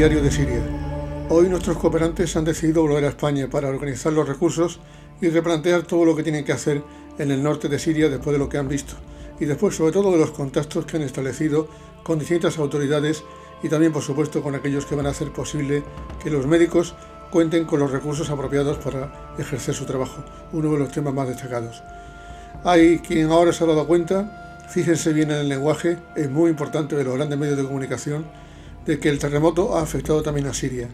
de Siria. Hoy nuestros cooperantes han decidido volver a España para organizar los recursos y replantear todo lo que tienen que hacer en el norte de Siria después de lo que han visto y después sobre todo de los contactos que han establecido con distintas autoridades y también por supuesto con aquellos que van a hacer posible que los médicos cuenten con los recursos apropiados para ejercer su trabajo, uno de los temas más destacados. Hay quien ahora se ha dado cuenta, fíjense bien en el lenguaje, es muy importante de los grandes medios de comunicación, de que el terremoto ha afectado también a Siria.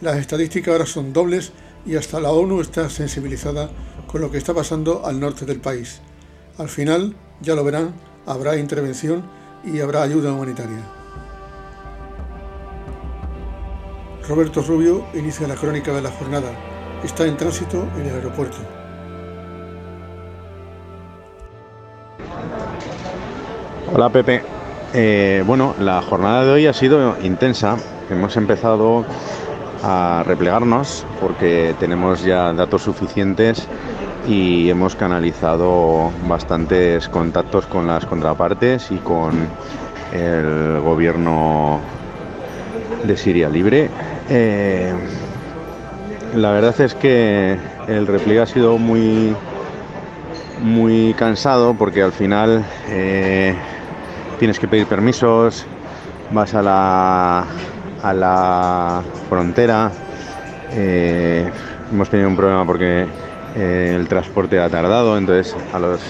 Las estadísticas ahora son dobles y hasta la ONU está sensibilizada con lo que está pasando al norte del país. Al final, ya lo verán, habrá intervención y habrá ayuda humanitaria. Roberto Rubio inicia la crónica de la jornada. Está en tránsito en el aeropuerto. Hola Pepe. Eh, bueno, la jornada de hoy ha sido intensa. Hemos empezado a replegarnos porque tenemos ya datos suficientes y hemos canalizado bastantes contactos con las contrapartes y con el gobierno de Siria Libre. Eh, la verdad es que el repliegue ha sido muy muy cansado porque al final eh, tienes que pedir permisos, vas a la, a la frontera. Eh, hemos tenido un problema porque eh, el transporte ha tardado, entonces a los,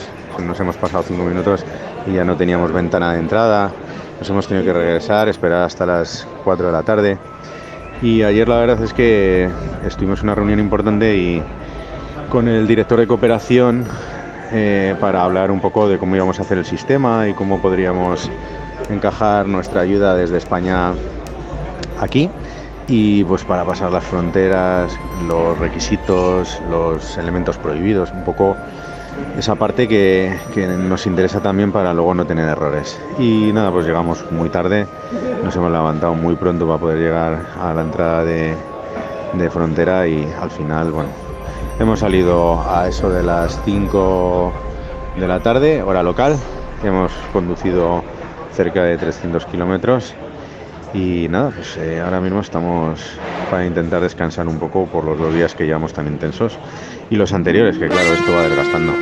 nos hemos pasado cinco minutos y ya no teníamos ventana de entrada. Nos hemos tenido que regresar, esperar hasta las 4 de la tarde. Y ayer la verdad es que estuvimos en una reunión importante y con el director de cooperación eh, para hablar un poco de cómo íbamos a hacer el sistema y cómo podríamos encajar nuestra ayuda desde España aquí y pues para pasar las fronteras, los requisitos, los elementos prohibidos, un poco esa parte que, nos interesa también para luego no tener errores. Y nada, pues llegamos muy tarde, nos hemos levantado muy pronto para poder llegar a la entrada de, de frontera y al final, bueno, Hemos salido a eso de las 5 de la tarde, hora local. Hemos conducido cerca de 300 kilómetros y nada, pues eh, ahora mismo estamos para intentar descansar un poco por los dos días que llevamos tan intensos y los anteriores, que claro, esto va desgastando.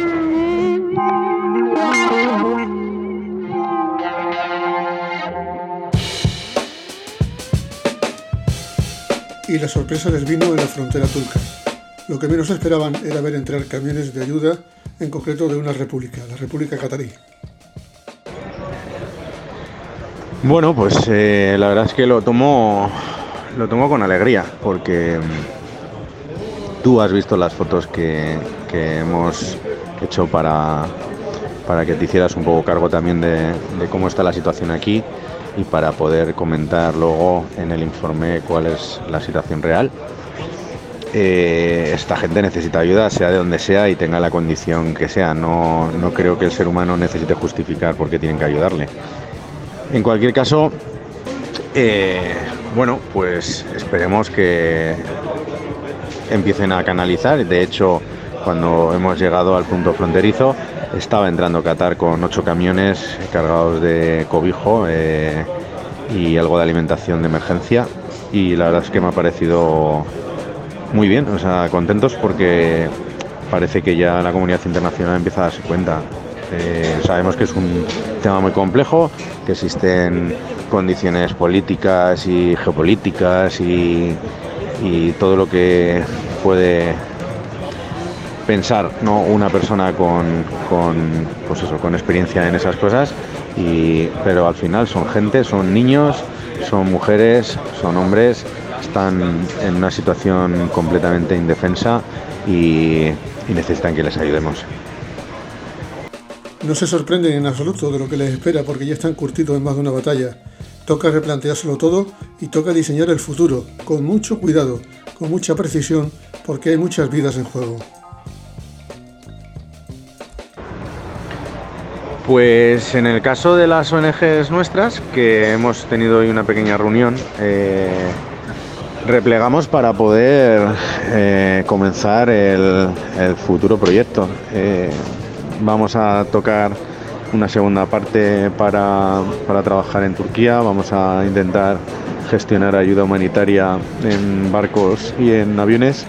Y la sorpresa les vino en la frontera turca. Lo que menos esperaban era ver entrar camiones de ayuda, en concreto de una república, la República Catarí. Bueno, pues eh, la verdad es que lo tomo, lo tomo con alegría, porque mm, tú has visto las fotos que, hemos hecho para, para que te hicieras un poco cargo también de, de cómo está la situación aquí y para poder comentar luego en el informe cuál es la situación real. Eh, esta gente necesita ayuda, sea de donde sea y tenga la condición que sea. No, creo que el ser humano necesite justificar por qué tienen que ayudarle. En cualquier caso, eh, bueno, pues esperemos que empiecen a canalizar. De hecho, cuando hemos llegado al punto fronterizo, estaba entrando Qatar con ocho camiones cargados de cobijo eh, y algo de alimentación de emergencia. Y la verdad es que me ha parecido muy bien, o contentos porque parece que ya la comunidad internacional empieza a darse cuenta. Eh, sabemos que es un tema muy complejo, que existen condiciones políticas y geopolíticas y, todo lo que puede pensar ¿no? una persona con, con, pues eso, con experiencia en esas cosas, y, pero al final son gente, son niños, son mujeres, son hombres están en una situación completamente indefensa y, necesitan que les ayudemos. No se sorprenden en absoluto de lo que les espera porque ya están curtidos en más de una batalla. Toca replanteárselo todo y toca diseñar el futuro, con mucho cuidado, con mucha precisión, porque hay muchas vidas en juego. Pues en el caso de las ONGs nuestras, que hemos tenido hoy una pequeña reunión, eh, replegamos para poder eh, comenzar el, futuro proyecto. Eh, vamos a tocar una segunda parte para, trabajar en Turquía, vamos a intentar gestionar ayuda humanitaria en barcos y en aviones.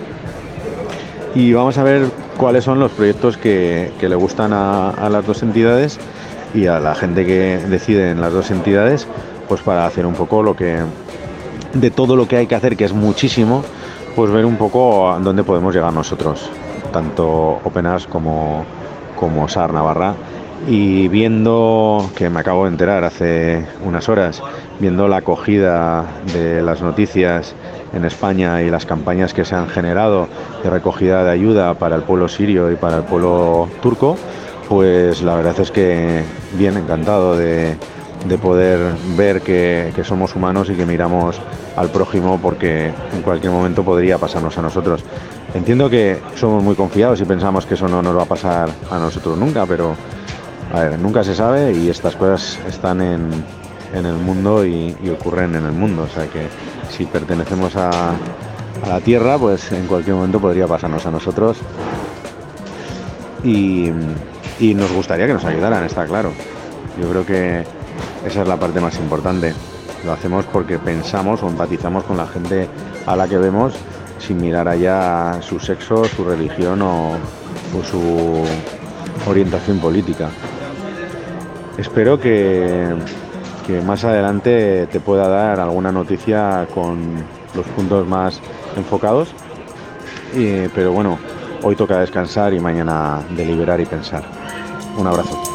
Y vamos a ver cuáles son los proyectos que, le gustan a, a, las dos entidades y a la gente que decide en las dos entidades, pues para hacer un poco lo que de todo lo que hay que hacer, que es muchísimo, pues ver un poco a dónde podemos llegar nosotros, tanto Openas como, como SAR Navarra. Y viendo, que me acabo de enterar hace unas horas, viendo la acogida de las noticias en España y las campañas que se han generado de recogida de ayuda para el pueblo sirio y para el pueblo turco, pues la verdad es que bien encantado de, de poder ver que, que, somos humanos y que miramos al prójimo porque en cualquier momento podría pasarnos a nosotros. Entiendo que somos muy confiados y pensamos que eso no nos va a pasar a nosotros nunca, pero a ver, nunca se sabe y estas cosas están en, en el mundo y, y, ocurren en el mundo. O sea que si pertenecemos a, a la Tierra, pues en cualquier momento podría pasarnos a nosotros. Y, y nos gustaría que nos ayudaran, está claro. Yo creo que esa es la parte más importante. Lo hacemos porque pensamos o empatizamos con la gente a la que vemos sin mirar allá su sexo, su religión o, su orientación política. Espero que, que, más adelante te pueda dar alguna noticia con los puntos más enfocados. Pero bueno, hoy toca descansar y mañana deliberar y pensar. Un abrazo.